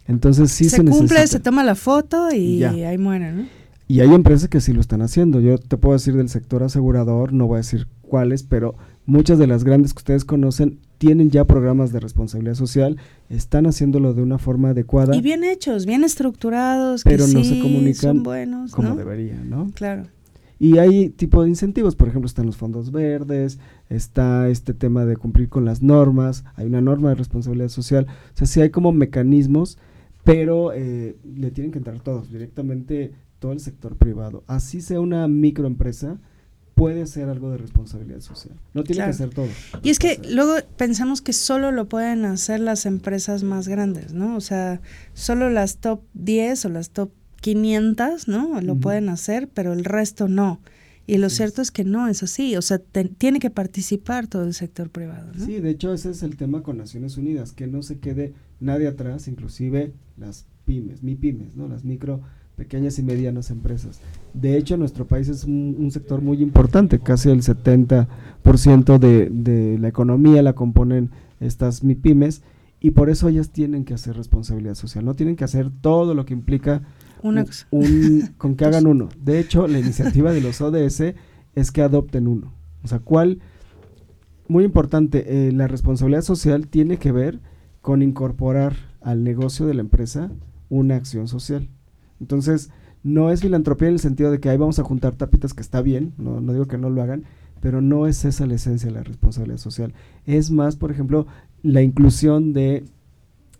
Entonces sí se, se cumple, se toma la foto y, ahí muere, ¿no? Y hay empresas que sí lo están haciendo. Yo te puedo decir del sector asegurador, no voy a decir cuáles, pero muchas de las grandes que ustedes conocen tienen ya programas de responsabilidad social, están haciéndolo de una forma adecuada. Y bien hechos, bien estructurados, pero que no sí, se comunican buenos, como ¿no? deberían, ¿no? Claro. Y hay tipo de incentivos, por ejemplo, están los fondos verdes, está este tema de cumplir con las normas, hay una norma de responsabilidad social, o sea, sí hay como mecanismos, pero eh, le tienen que entrar todos, directamente todo el sector privado. Así sea una microempresa, puede ser algo de responsabilidad social. No tiene Claro. que ser todo. Y es que luego pensamos que solo lo pueden hacer las empresas más grandes, ¿no? O sea, solo las top 10 o las top 500, ¿no? Lo pueden hacer, pero el resto no. Y lo cierto es que no es así, o sea, te- tiene que participar todo el sector privado, ¿no? Sí, de hecho ese es el tema con Naciones Unidas, que no se quede nadie atrás, inclusive las pymes, mi pymes, ¿no? Las micro, pequeñas y medianas empresas. De hecho, nuestro país es un, un sector muy importante, casi el 70% de, de la economía la componen estas MIPIMES y por eso ellas tienen que hacer responsabilidad social, no tienen que hacer todo lo que implica un- con que hagan uno. De hecho, la iniciativa de los ODS es que adopten uno. O sea, ¿cuál? Muy importante, eh, la responsabilidad social tiene que ver con incorporar al negocio de la empresa una acción social. Entonces, no es filantropía en el sentido de que ahí vamos a juntar tapitas, que está bien, no, no digo que no lo hagan, pero no es esa la esencia de la responsabilidad social. Es más, por ejemplo, la inclusión de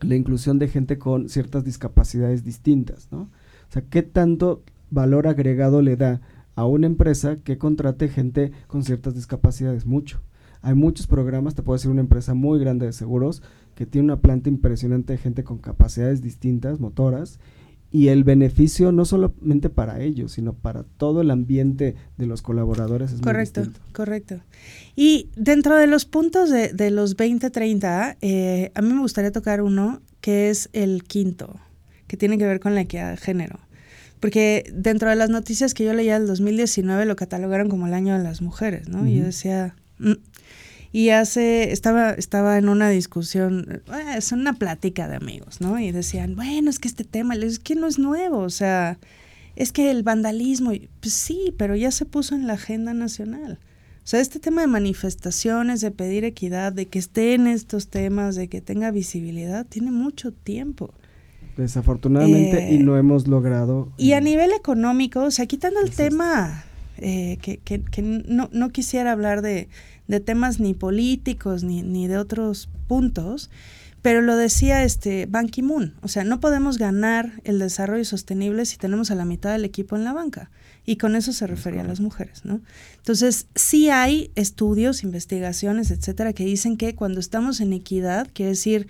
la inclusión de gente con ciertas discapacidades distintas, ¿no? O sea, ¿qué tanto valor agregado le da a una empresa que contrate gente con ciertas discapacidades? Mucho. Hay muchos programas, te puedo decir una empresa muy grande de seguros que tiene una planta impresionante de gente con capacidades distintas, motoras, y el beneficio no solamente para ellos, sino para todo el ambiente de los colaboradores es Correcto, muy correcto. Y dentro de los puntos de, de los 2030, eh, a mí me gustaría tocar uno que es el quinto, que tiene que ver con la equidad de género. Porque dentro de las noticias que yo leía del 2019 lo catalogaron como el año de las mujeres, ¿no? Y yo decía... Y hace, estaba, estaba en una discusión, eh, es una plática de amigos, ¿no? Y decían, bueno, es que este tema, es que no es nuevo, o sea, es que el vandalismo, pues sí, pero ya se puso en la agenda nacional. O sea, este tema de manifestaciones, de pedir equidad, de que esté en estos temas, de que tenga visibilidad, tiene mucho tiempo. Desafortunadamente, Eh, y no hemos logrado. Y a eh, nivel económico, o sea, quitando el tema, eh, que, que- que no, no quisiera hablar de, de temas ni políticos ni, ni de otros puntos, pero lo decía este Ban Ki-moon, o sea, no podemos ganar el desarrollo sostenible si tenemos a la mitad del equipo en la banca. Y con eso se refería a las mujeres, ¿no? Entonces, sí hay estudios, investigaciones, etcétera, que dicen que cuando estamos en equidad, quiere decir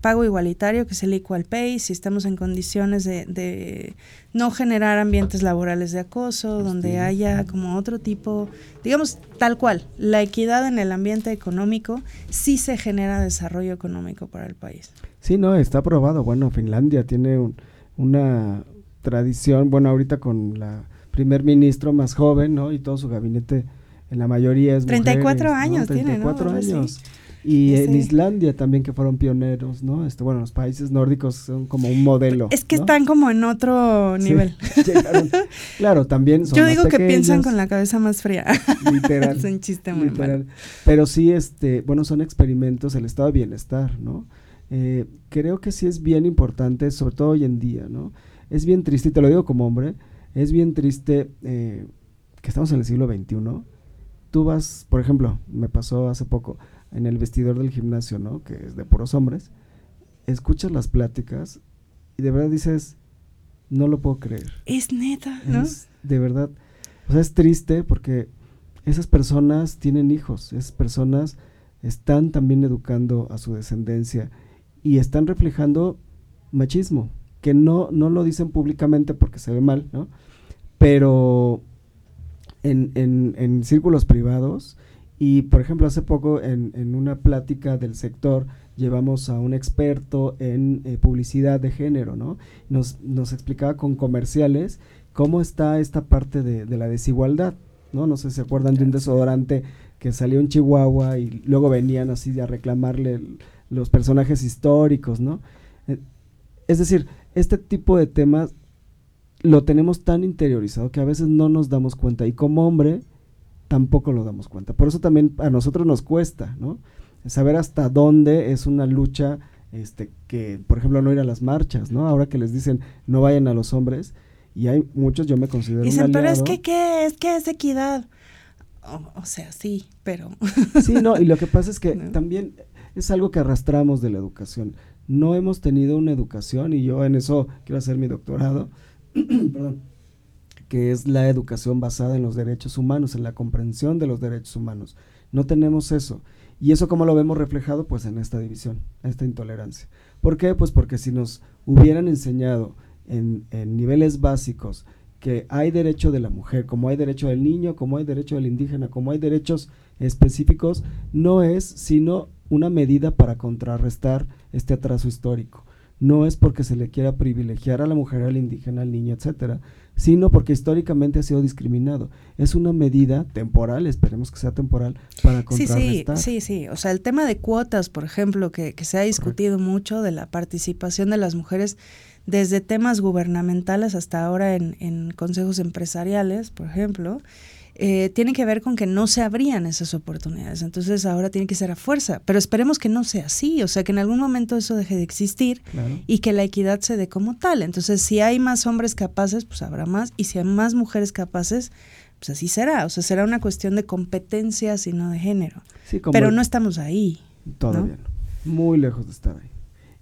pago igualitario, que es el equal pay, si estamos en condiciones de, de no generar ambientes laborales de acoso, donde haya como otro tipo, digamos tal cual, la equidad en el ambiente económico, sí se genera desarrollo económico para el país. Sí, no, está aprobado. Bueno, Finlandia tiene un- una tradición, bueno, ahorita con la primer ministro más joven, ¿no? Y todo su gabinete, en la mayoría es 34 mujeres, años tiene, ¿no? 34 Algo así. años. Y en Islandia también que fueron pioneros, ¿no? Este, bueno, los países nórdicos son como un modelo. Es que ¿no? están como en otro Sí, nivel. llegaron. claro, también son Yo más digo que piensan con la cabeza más fría. literal. es un chiste muy literal. malo. Pero sí, este, bueno, son experimentos, el estado de bienestar, ¿no? eh, creo que sí es bien importante, sobre todo hoy en día, ¿no? Es bien triste, y te lo digo como hombre, es bien triste eh, que estamos en el siglo XXI. Tú vas, por ejemplo, me pasó hace poco en el vestidor del gimnasio, ¿no? Que es de puros hombres. Escuchas las pláticas y de verdad dices, no lo puedo creer. Es neta, ¿no? de verdad. O sea, es triste porque esas personas tienen hijos, esas personas están también educando a su descendencia y están reflejando machismo, que no, no lo dicen públicamente porque se ve mal, ¿no? Pero en, en, círculos privados y, por ejemplo, hace poco en, en, una plática del sector llevamos a un experto en eh, publicidad de género, ¿no? Nos, nos explicaba con comerciales cómo está esta parte de, de la desigualdad, ¿no? No sé si se acuerdan de un desodorante que salió en Chihuahua y luego venían así a reclamarle los personajes históricos, ¿no? Eh, es decir, este tipo de temas lo tenemos tan interiorizado que a veces no nos damos cuenta y como hombre tampoco lo damos cuenta. Por eso también a nosotros nos cuesta, ¿no? Saber hasta dónde es una lucha este que por ejemplo no ir a las marchas, ¿no? Ahora que les dicen no vayan a los hombres y hay muchos yo me considero Dicen, pero es que qué es que es equidad. O, sea, sí, pero Sí, no, y lo que pasa es que también es algo que arrastramos de la educación no hemos tenido una educación, y yo en eso quiero hacer mi doctorado, perdón, que es la educación basada en los derechos humanos, en la comprensión de los derechos humanos. No tenemos eso. ¿Y eso cómo lo vemos reflejado? Pues en esta división, esta intolerancia. ¿Por qué? Pues porque si nos hubieran enseñado en, en niveles básicos que hay derecho de la mujer, como hay derecho del niño, como hay derecho del indígena, como hay derechos específicos, no es sino una medida para contrarrestar este atraso histórico. No es porque se le quiera privilegiar a la mujer, al indígena, al niño, etcétera, sino porque históricamente ha sido discriminado. Es una medida temporal, esperemos que sea temporal, para contrarrestar. Sí, sí, sí, sí. O sea, el tema de cuotas, por ejemplo, que, se ha discutido mucho de la participación de las mujeres desde temas gubernamentales hasta ahora en, en consejos empresariales, por ejemplo, eh, tiene que ver con que no se abrían esas oportunidades. Entonces ahora tiene que ser a fuerza. Pero esperemos que no sea así, o sea, que en algún momento eso deje de existir y que la equidad se dé como tal. Entonces, si hay más hombres capaces, pues habrá más. Y si hay más mujeres capaces, pues así será. O sea, será una cuestión de competencias y no de género. Pero no estamos ahí. Todavía ¿no? Muy lejos de estar ahí.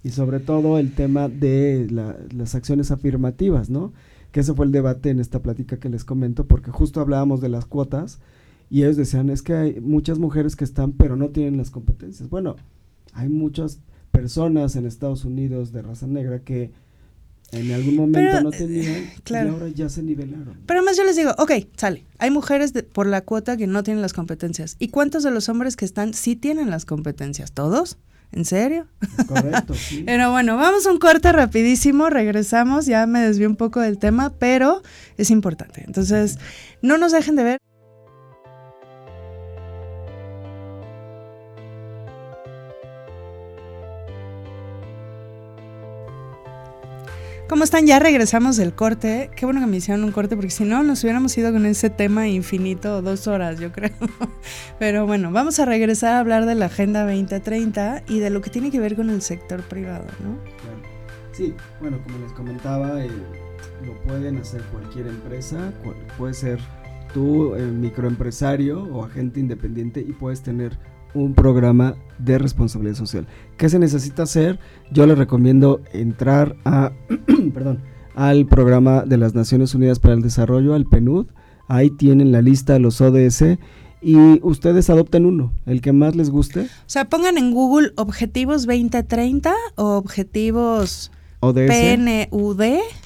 Y sobre todo el tema de las acciones afirmativas, ¿no? Que ese fue el debate en esta plática que les comento, porque justo hablábamos de las cuotas y ellos decían, es que hay muchas mujeres que están, pero no tienen las competencias. Bueno, hay muchas personas en Estados Unidos de raza negra que en algún momento no tenían y ahora ya se nivelaron. Pero además yo les digo, ok, sale, hay mujeres por la cuota que no tienen las competencias. ¿Y cuántos de los hombres que están sí tienen las competencias? ¿Todos? ¿En serio? Correcto, sí. pero bueno, vamos a un corte rapidísimo, regresamos, ya me desvié un poco del tema, pero es importante. Entonces, no nos dejen de ver. ¿Cómo están? Ya regresamos del corte. Qué bueno que me hicieron un corte porque si no nos hubiéramos ido con ese tema infinito dos horas, yo creo. Pero bueno, vamos a regresar a hablar de la Agenda 2030 y de lo que tiene que ver con el sector privado, ¿no? Sí, bueno, como les comentaba, eh, lo pueden hacer cualquier empresa, puede ser tú, eh, microempresario o agente independiente y puedes tener un programa de responsabilidad social. ¿Qué se necesita hacer? Yo les recomiendo entrar a, perdón, al programa de las Naciones Unidas para el Desarrollo, al PNUD. Ahí tienen la lista de los ODS y ustedes adopten uno, el que más les guste. O sea, pongan en Google Objetivos 2030 o Objetivos PNUD,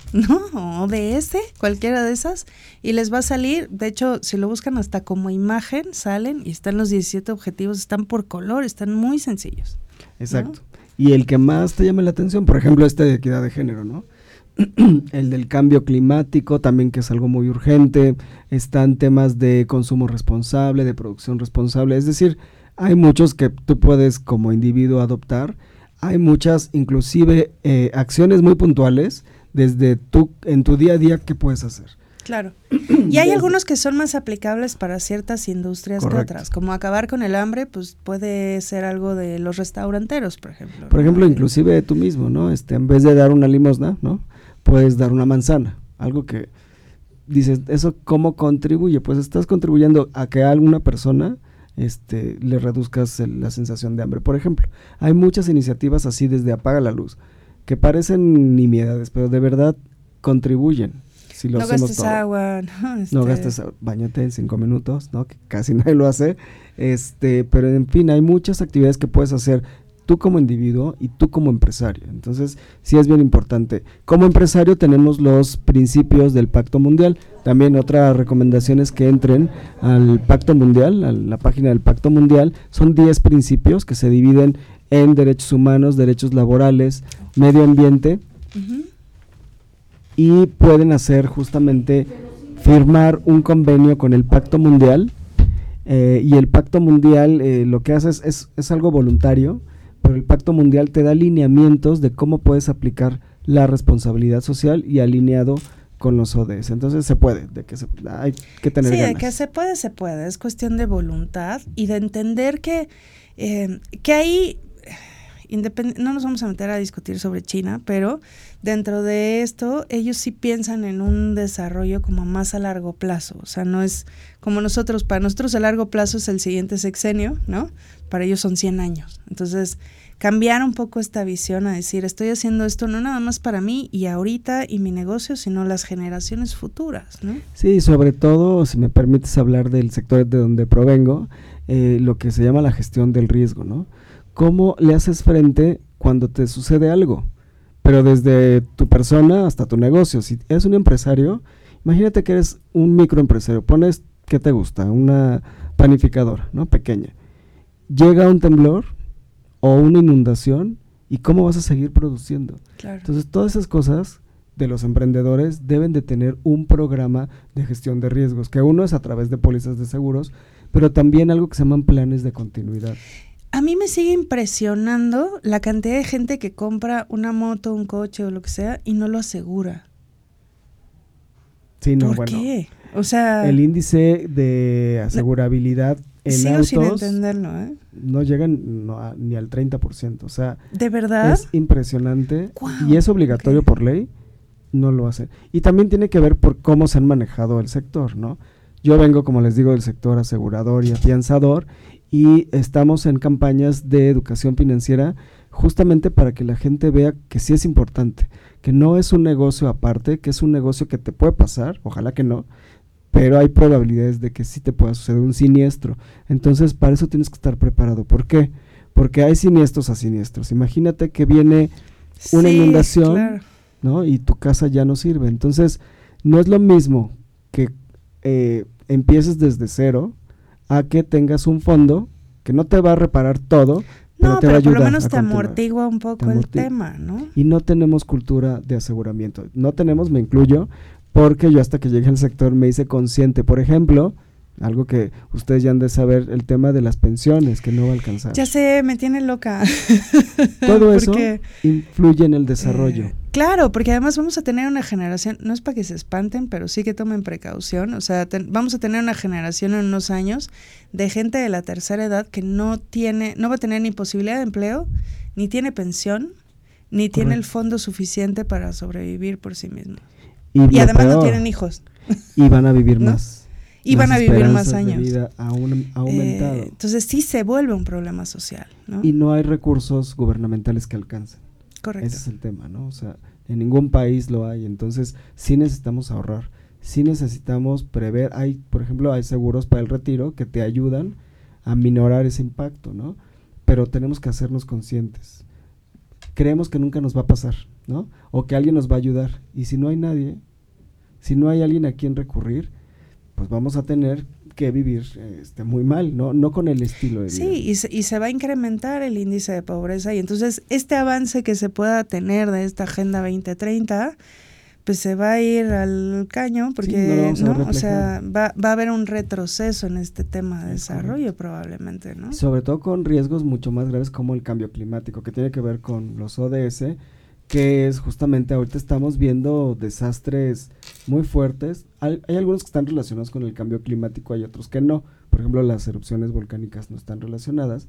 ¿no? O ODS, cualquiera de esas, y les va a salir, de hecho, si lo buscan hasta como imagen, salen y están los 17 objetivos, están por color, están muy sencillos. Exacto. Y el que más te llame la atención, por ejemplo, este de equidad de género, ¿no? el del cambio climático, también que es algo muy urgente, están temas de consumo responsable, de producción responsable, es decir, hay muchos que tú puedes como individuo adoptar hay muchas, inclusive, eh, acciones muy puntuales desde tú, en tu día a día, ¿qué puedes hacer? Claro. Y hay algunos que son más aplicables para ciertas industrias que otras, como acabar con el hambre, pues puede ser algo de los restauranteros, por ejemplo. Por ejemplo, inclusive tú mismo, ¿no? Este, en vez de dar una limosna, ¿no? Puedes dar una manzana, algo que dices, ¿eso cómo contribuye? Pues estás contribuyendo a que a alguna persona este, le reduzcas la sensación de hambre. Por ejemplo, hay muchas iniciativas así desde Apaga la Luz, que parecen nimiedades, pero de verdad contribuyen. Si lo no gastes agua, no, este... no gastes bañate en cinco minutos, ¿no? Que casi nadie lo hace. Este, pero en fin, hay muchas actividades que puedes hacer tú como individuo y tú como empresario. Entonces, sí es bien importante. Como empresario tenemos los principios del Pacto Mundial. También otra recomendación es que entren al Pacto Mundial, a la página del Pacto Mundial. Son 10 principios que se dividen en derechos humanos, derechos laborales, medio ambiente. Y pueden hacer justamente firmar un convenio con el Pacto Mundial. Eh, y el Pacto Mundial eh, lo que hace es, es algo voluntario pero el Pacto Mundial te da lineamientos de cómo puedes aplicar la responsabilidad social y alineado con los ODS. Entonces se puede, de que hay que tener Sí, de que se puede, se puede. Es cuestión de voluntad y de entender que, eh, que ahí, no nos vamos a meter a discutir sobre China, pero dentro de esto ellos sí piensan en un desarrollo como más a largo plazo. O sea, no es como nosotros, para nosotros a largo plazo es el siguiente sexenio, ¿no? Para ellos son 100 años. Entonces, cambiar un poco esta visión a decir, estoy haciendo esto no nada más para mí y ahorita y mi negocio, sino las generaciones futuras, ¿no? Sí, sobre todo, si me permites hablar del sector de donde provengo, eh, lo que se llama la gestión del riesgo, ¿no? ¿Cómo le haces frente cuando te sucede algo? Pero desde tu persona hasta tu negocio. Si eres un empresario, imagínate que eres un microempresario, pones, ¿qué te gusta? Una panificadora, ¿no? Pequeña. Llega un temblor, o una inundación y cómo vas a seguir produciendo. Entonces, todas esas cosas de los emprendedores deben de tener un programa de gestión de riesgos, que uno es a través de pólizas de seguros, pero también algo que se llaman planes de continuidad. A mí me sigue impresionando la cantidad de gente que compra una moto, un coche o lo que sea y no lo asegura. Sí, no, ¿Por qué? O sea, el índice de asegurabilidad en autos entenderlo, ¿eh? no llegan ni al 30%. O sea, ¿de verdad? Es impresionante y es obligatorio por ley, no lo hacen. Y también tiene que ver por cómo se han manejado el sector, ¿no? Yo vengo, como les digo, del sector asegurador y afianzador y estamos en campañas de educación financiera justamente para que la gente vea que sí es importante, que no es un negocio aparte, que es un negocio que te puede pasar, ojalá que no, pero hay probabilidades de que sí te pueda suceder un siniestro. Entonces, para eso tienes que estar preparado. ¿Por qué? Porque hay siniestros a siniestros. Imagínate que viene una inundación, ¿no? Y tu casa ya no sirve. Entonces, no es lo mismo que eh, empieces desde cero a que tengas un fondo que no te va a reparar todo, pero no, te va a ayudar. Por lo menos te amortigua un poco el tema, ¿no? Y no tenemos cultura de aseguramiento. No tenemos, me incluyo, porque yo hasta que llegué al sector me hice consciente, por ejemplo, algo que ustedes ya han de saber, el tema de las pensiones, que no va a alcanzar. Ya sé, me tiene loca. Todo eso influye en el desarrollo. Eh, claro, porque además vamos a tener una generación, no es para que se espanten, pero sí que tomen precaución, o sea, vamos a tener una generación en unos años de gente de la tercera edad que no tiene, no va a tener ni posibilidad de empleo, ni tiene pensión, ni tiene el fondo suficiente para sobrevivir por sí mismo. Y, además no tienen hijos. Y van a vivir más. Y van a vivir más años. vida aumentado. Eh, entonces sí se vuelve un problema social. Y no hay recursos gubernamentales que alcancen. Correcto. Ese es el tema, ¿no? O sea, en ningún país lo hay. Entonces sí necesitamos ahorrar. Sí necesitamos prever. Hay, por ejemplo, hay seguros para el retiro que te ayudan a minorar ese impacto, ¿no? Pero tenemos que hacernos conscientes. Creemos que nunca nos va a pasar, ¿no? O que alguien nos va a ayudar. Y si no hay nadie, si no hay alguien a quien recurrir, pues vamos a tener que vivir este, muy mal, ¿no? No con el estilo de vida. Sí, y se, y se va a incrementar el índice de pobreza y entonces este avance que se pueda tener de esta Agenda 2030 pues se va a ir al caño porque no, o sea va, va, a haber un retroceso en este tema de desarrollo probablemente no sobre todo con riesgos mucho más graves como el cambio climático que tiene que ver con los ODS que es justamente ahorita estamos viendo desastres muy fuertes. Hay, algunos que están relacionados con el cambio climático, hay otros que no. Por ejemplo, las erupciones volcánicas no están relacionadas,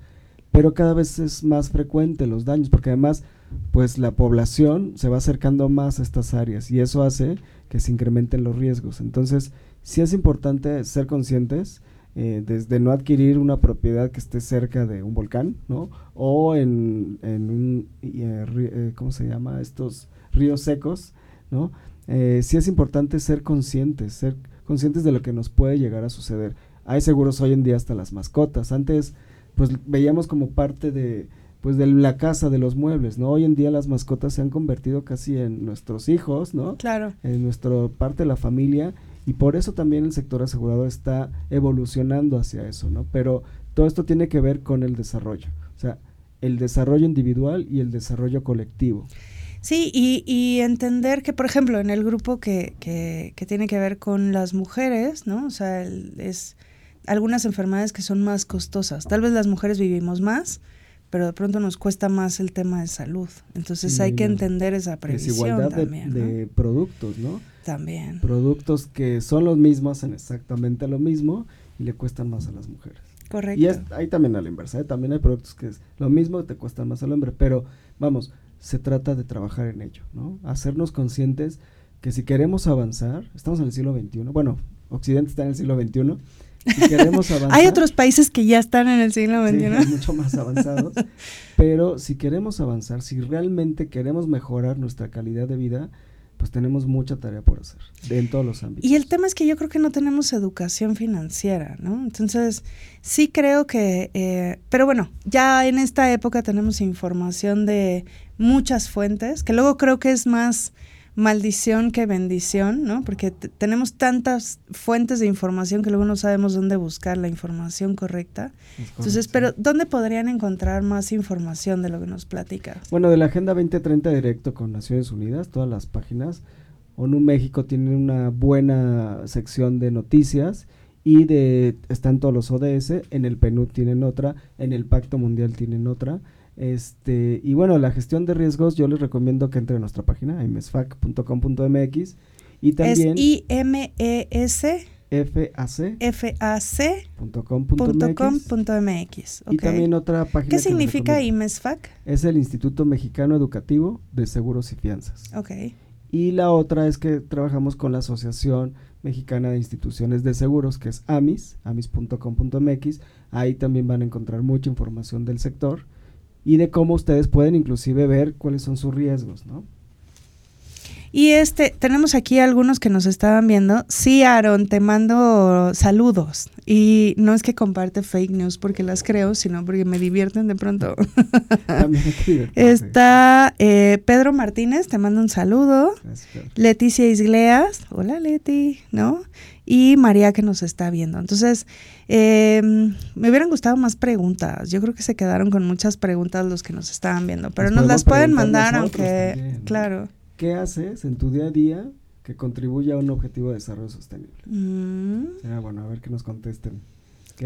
pero cada vez es más frecuente los daños, porque además, pues la población se va acercando más a estas áreas y eso hace que se incrementen los riesgos. Entonces, sí es importante ser conscientes eh, desde no adquirir una propiedad que esté cerca de un volcán, ¿no? O en, en un, eh, eh, ¿cómo se llama? Estos ríos secos, ¿no? sí es importante ser conscientes, ser conscientes de lo que nos puede llegar a suceder. Hay seguros hoy en día hasta las mascotas. Antes, pues veíamos como parte de, pues de la casa, de los muebles, ¿no? Hoy en día las mascotas se han convertido casi en nuestros hijos, ¿no? Claro. En nuestra parte de la familia y por eso también el sector asegurado está evolucionando hacia eso, ¿no? Pero todo esto tiene que ver con el desarrollo, o sea, el desarrollo individual y el desarrollo colectivo. Sí, y, y entender que, por ejemplo, en el grupo que, que, que, tiene que ver con las mujeres, ¿no? O sea, es algunas enfermedades que son más costosas. Tal vez las mujeres vivimos más, pero de pronto nos cuesta más el tema de salud. Entonces hay que entender esa previsión también. De, de productos, ¿no? También. Productos que son los mismos, hacen exactamente lo mismo y le cuestan más a las mujeres. Correcto. Y es, hay también a la inversa, ¿eh? también hay productos que es lo mismo, te cuestan más al hombre, pero vamos, se trata de trabajar en ello, ¿no? Hacernos conscientes que si queremos avanzar, estamos en el siglo XXI, bueno, Occidente está en el siglo XXI, si queremos avanzar, hay otros países que ya están en el siglo XXI. Sí, mucho más avanzados, pero si queremos avanzar, si realmente queremos mejorar nuestra calidad de vida, pues tenemos mucha tarea por hacer en todos los ámbitos. Y el tema es que yo creo que no tenemos educación financiera, ¿no? Entonces, sí creo que, eh, pero bueno, ya en esta época tenemos información de muchas fuentes, que luego creo que es más maldición que bendición, ¿no? Porque tenemos tantas fuentes de información que luego no sabemos dónde buscar la información correcta. Entonces, pero ¿dónde podrían encontrar más información de lo que nos platica? Bueno, de la Agenda 2030 directo con Naciones Unidas, todas las páginas. ONU México tiene una buena sección de noticias y de están todos los ODS, en el PNUD tienen otra, en el Pacto Mundial tienen otra. Este, y bueno, la gestión de riesgos yo les recomiendo que entre a nuestra página, imesfac.com.mx y también... Es I-M-E-S... FAC. FAC.com.mx. Y también otra página. ¿Qué significa IMESFAC? Es el Instituto Mexicano Educativo de Seguros y Fianzas. Ok. Y la otra es que trabajamos con la Asociación Mexicana de Instituciones de Seguros, que es AMIS, amis.com.mx. Ahí también van a encontrar mucha información del sector y de cómo ustedes pueden inclusive ver cuáles son sus riesgos, ¿no? Y este, tenemos aquí algunos que nos estaban viendo. Sí, Aaron, te mando saludos. Y no es que comparte fake news porque las creo, sino porque me divierten de pronto. Está eh, Pedro Martínez, te mando un saludo. Leticia Isgleas, hola Leti, ¿no? Y María que nos está viendo. Entonces, eh, me hubieran gustado más preguntas. Yo creo que se quedaron con muchas preguntas los que nos estaban viendo, pero nos las pueden mandar, aunque, claro. ¿Qué haces en tu día a día que contribuya a un objetivo de desarrollo sostenible? Mm. bueno, a ver que nos contesten.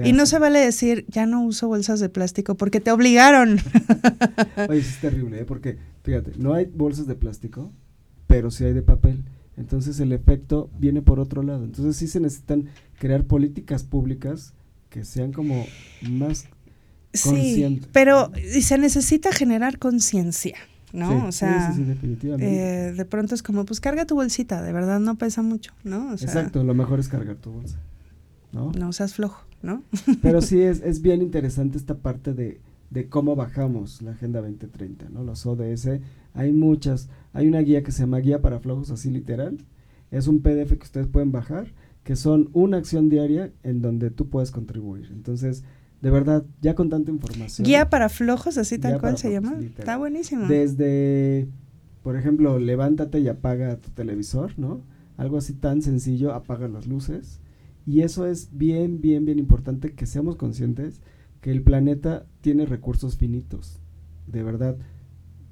Y no se vale decir, ya no uso bolsas de plástico porque te obligaron. Oye, es terrible, ¿eh? porque fíjate, no hay bolsas de plástico, pero sí hay de papel. Entonces el efecto viene por otro lado. Entonces sí se necesitan crear políticas públicas que sean como más conscientes. Sí, pero se necesita generar conciencia. ¿No? o sea, eh, de pronto es como, pues carga tu bolsita, de verdad no pesa mucho, ¿no? Exacto, lo mejor es cargar tu bolsa, ¿no? No seas flojo, ¿no? Pero sí es, es bien interesante esta parte de, de cómo bajamos la Agenda 2030, ¿no? Los ODS, hay muchas, hay una guía que se llama Guía para Flojos, así literal, es un PDF que ustedes pueden bajar, que son una acción diaria en donde tú puedes contribuir. Entonces, de verdad, ya con tanta información. Guía para flojos, así tal cual se llama. Está buenísimo. Desde, por ejemplo, levántate y apaga tu televisor, ¿no? Algo así tan sencillo, apaga las luces. Y eso es bien, bien, bien importante que seamos conscientes que el planeta tiene recursos finitos. De verdad,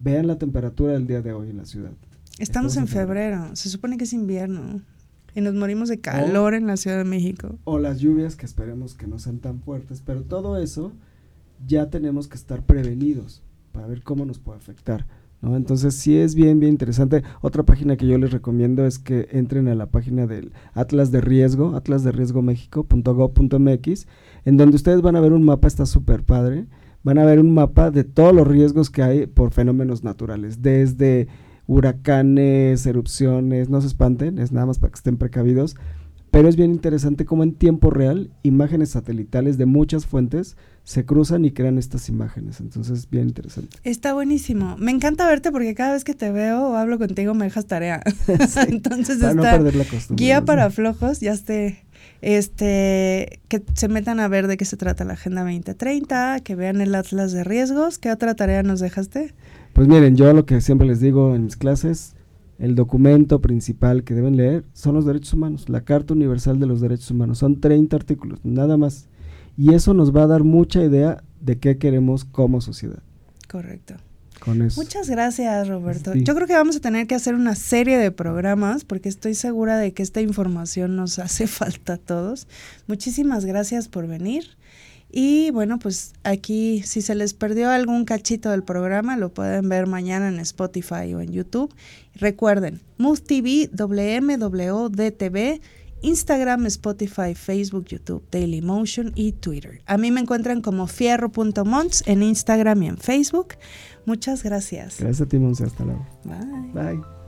vean la temperatura del día de hoy en la ciudad. Estamos, en febrero. se supone que es invierno. Y nos morimos de calor en la Ciudad de México. O las lluvias que esperemos que no sean tan fuertes, pero todo eso ya tenemos que estar prevenidos para ver cómo nos puede afectar. ¿no? Entonces sí es bien, bien interesante. Otra página que yo les recomiendo es que entren a la página del Atlas de Riesgo, atlasderiesgomexico.gov.mx, en donde ustedes van a ver un mapa, está súper padre, van a ver un mapa de todos los riesgos que hay por fenómenos naturales, desde huracanes, erupciones, no se espanten, es nada más para que estén precavidos, pero es bien interesante cómo en tiempo real imágenes satelitales de muchas fuentes se cruzan y crean estas imágenes. Entonces, es bien interesante. Está buenísimo. Me encanta verte porque cada vez que te veo o hablo contigo me dejas tarea. Entonces, para está no perder la costumbre. guía ¿no? para flojos, ya esté este que se metan a ver de qué se trata la Agenda 2030, que vean el Atlas de Riesgos. ¿Qué otra tarea nos dejaste? Pues miren, yo lo que siempre les digo en mis clases, el documento principal que deben leer son los derechos humanos, la Carta Universal de los Derechos Humanos. Son 30 artículos, nada más. Y eso nos va a dar mucha idea de qué queremos como sociedad. Correcto. Con eso. Muchas gracias, Roberto. Sí. Yo creo que vamos a tener que hacer una serie de programas porque estoy segura de que esta información nos hace falta a todos. Muchísimas gracias por venir. Y bueno, pues aquí si se les perdió algún cachito del programa, lo pueden ver mañana en Spotify o en YouTube. Recuerden, Mood TV, WMWDTV, Instagram, Spotify, Facebook, YouTube, Dailymotion y Twitter. A mí me encuentran como fierro.mons en Instagram y en Facebook. Muchas gracias. Gracias a ti, Monse. Hasta luego. Bye. Bye.